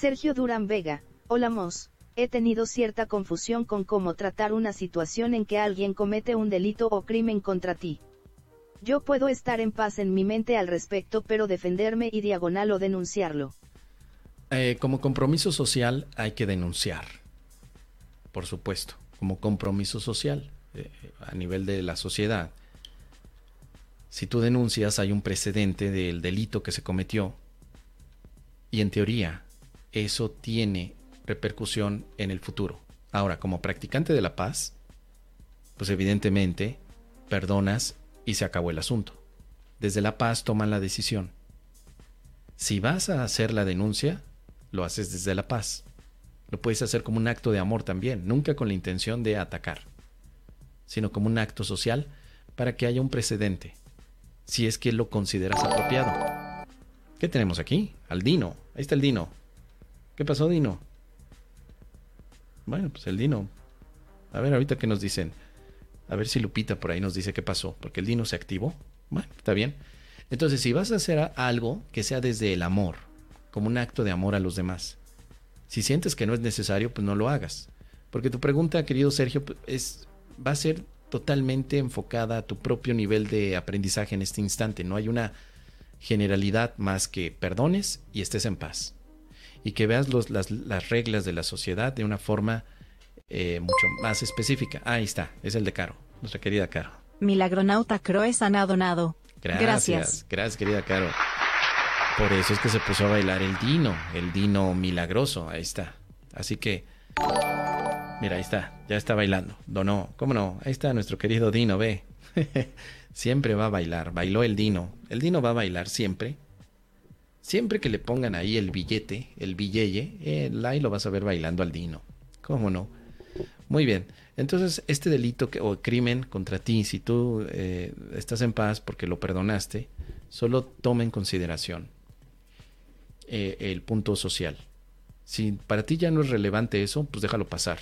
Sergio Durán Vega, hola Mos, he tenido cierta confusión con cómo tratar una situación en que alguien comete un delito o crimen contra ti. Yo puedo estar en paz en mi mente al respecto, pero defenderme y diagonal o denunciarlo. Eh, como compromiso social hay que denunciar, por supuesto, como compromiso social eh, a nivel de la sociedad. Si tú denuncias hay un precedente del delito que se cometió y en teoría eso tiene repercusión en el futuro. Ahora, como practicante de la paz, pues evidentemente perdonas y se acabó el asunto. Desde la paz toman la decisión. Si vas a hacer la denuncia, lo haces desde la paz. Lo puedes hacer como un acto de amor también, nunca con la intención de atacar, sino como un acto social para que haya un precedente, si es que lo consideras apropiado. ¿Qué tenemos aquí? Al Dino. Ahí está el Dino. ¿Qué pasó, Dino? Bueno, pues el Dino. A ver, ahorita qué nos dicen. A ver si Lupita por ahí nos dice qué pasó, porque el Dino se activó. Bueno, está bien. Entonces, si vas a hacer algo que sea desde el amor, como un acto de amor a los demás, si sientes que no es necesario, pues no lo hagas. Porque tu pregunta, querido Sergio, pues, es, va a ser totalmente enfocada a tu propio nivel de aprendizaje en este instante. No hay una generalidad más que perdones y estés en paz. Y que veas las, las, reglas de la sociedad de una forma eh, mucho más específica. Ahí está, es el de Caro, nuestra querida Caro. Milagronauta Croes han donado. Gracias, gracias, gracias, querida Caro. Por eso es que se puso a bailar el Dino, el Dino milagroso, ahí está. Así que, mira, ahí está, ya está bailando. Donó, ¿cómo no? Ahí está nuestro querido Dino, ve. siempre va a bailar, bailó el Dino. El Dino va a bailar siempre. Siempre que le pongan ahí el billete, el billeye, eh, ahí lo vas a ver bailando al Dino. ¿Cómo no? Muy bien. Entonces, este delito o crimen contra ti, si tú eh, estás en paz porque lo perdonaste, solo toma en consideración eh, el punto social. Si para ti ya no es relevante eso, pues déjalo pasar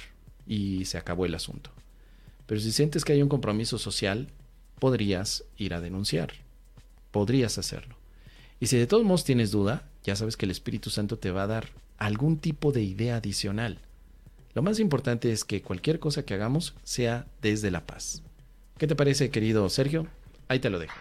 y se acabó el asunto. Pero si sientes que hay un compromiso social, podrías ir a denunciar. Podrías hacerlo. Y si de todos modos tienes duda, ya sabes que el Espíritu Santo te va a dar algún tipo de idea adicional lo más importante es que cualquier cosa que hagamos sea desde la paz. ¿Qué te parece, querido Sergio? Ahí te lo dejo.